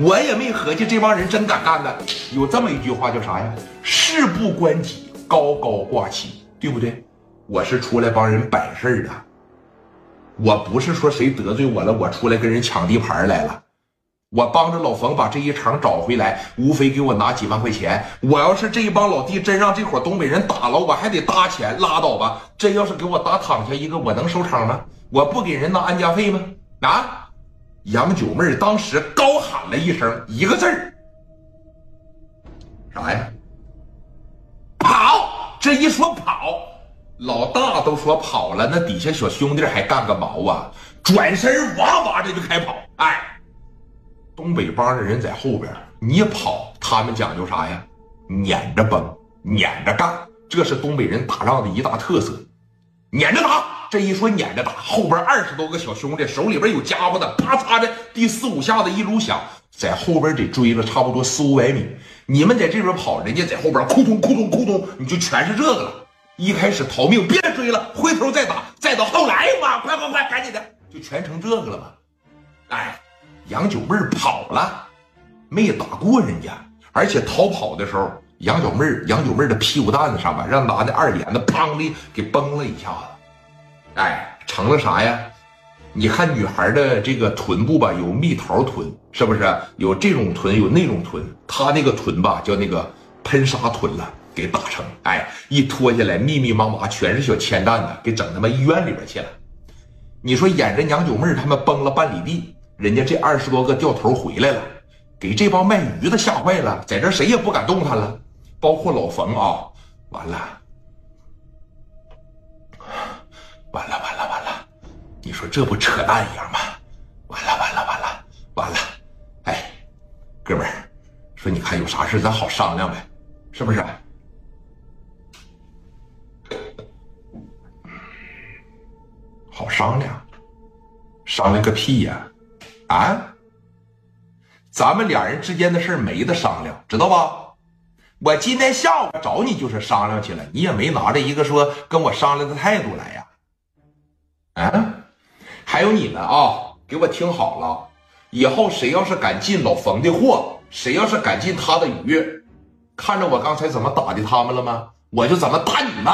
我也没合计这帮人真敢干的。有这么一句话叫啥呀？事不关己，高高挂起，对不对？我是出来帮人摆事儿的，我不是说谁得罪我了，我出来跟人抢地盘来了。我帮着老冯把这一场找回来，无非给我拿几万块钱。我要是这一帮老弟真让这伙东北人打了，我还得搭钱，拉倒吧。真要是给我打躺下一个，我能收场吗？我不给人拿安家费吗？啊！杨九妹当时高喊了一声，一个字儿，啥呀？跑！这一说跑，老大都说跑了，那底下小兄弟还干个毛啊？转身哇哇这就开跑，哎。东北帮的人在后边，你跑，他们讲究啥呀？撵着崩，撵着干，这是东北人打仗的一大特色。撵着打，这一说撵着打，后边二十多个小兄弟手里边有家伙的，啪嚓的第四五下子一撸响，在后边得追了差不多四五百米。你们在这边跑，人家在后边扑通扑通扑通，你就全是这个了。一开始逃命，别追了，回头再打，再到后来嘛，快快快，赶紧的，就全成这个了嘛。哎。杨九妹跑了，没打过人家，而且逃跑的时候，杨九妹杨九妹的屁股蛋子上吧，让拿那二连子砰的给崩了一下子，哎，成了啥呀？你看女孩的这个臀部吧，有蜜桃臀，是不是？有这种臀，有那种臀，她那个臀吧，叫那个喷砂臀了，给打成，哎，一脱下来，密密麻麻全是小铅弹子，给整他妈医院里边去了。你说演着娘九妹他们崩了半里地。人家这二十多个掉头回来了，给这帮卖鱼的吓坏了，在这谁也不敢动弹了，包括老冯啊！完了，完了，完了，完了！你说这不扯淡一样吗？完了，完了，完了，完了！哎，哥们儿，说你看有啥事咱好商量呗，是不是？好商量，商量个屁呀！啊，咱们俩人之间的事没得商量，知道吧？我今天下午找你就是商量去了，你也没拿着一个说跟我商量的态度来呀。啊还有你们啊，给我听好了，以后谁要是敢进老冯的货，谁要是敢进他的鱼，看着我刚才怎么打的他们了吗？我就怎么打你们。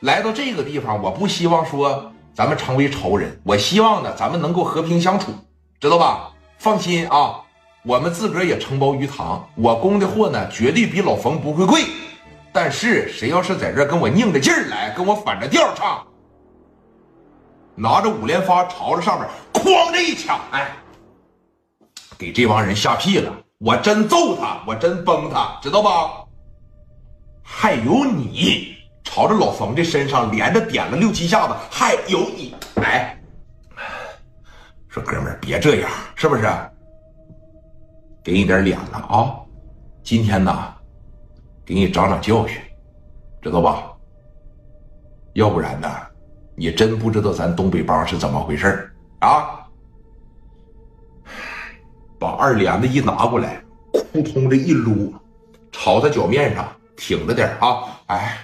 来到这个地方，我不希望说咱们成为仇人，我希望呢，咱们能够和平相处。知道吧？放心啊，我们自个儿也承包鱼塘，我供的货呢，绝对比老冯不会贵。但是谁要是在这跟我拧着劲儿来，跟我反着调唱，拿着五连发朝着上面哐这一枪，哎，给这帮人吓屁了！我真揍他，我真崩他，知道吧？还有你朝着老冯的身上连着点了六七下子，还有你，哎。说哥们儿别这样，是不是？给你点脸了啊！今天呢，给你长长教训，知道吧？要不然呢，你真不知道咱东北帮是怎么回事啊！把二连子一拿过来，扑通这一撸，朝他脚面上挺着点啊！哎，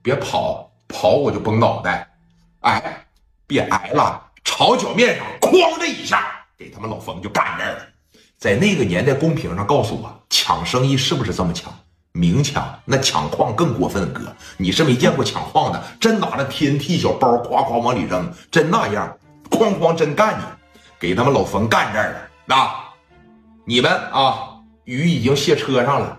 别跑，跑我就崩脑袋！哎，别挨了。朝脚面上哐的一下，给他们老冯就干这儿了。在那个年代，公屏上告诉我，抢生意是不是这么抢？明抢，那抢矿更过分。哥，你是没见过抢矿的，真拿着 TNT 小包，夸夸往里扔，真那样，哐哐真干你，给他们老冯干这儿了。那你们啊，鱼已经卸车上了，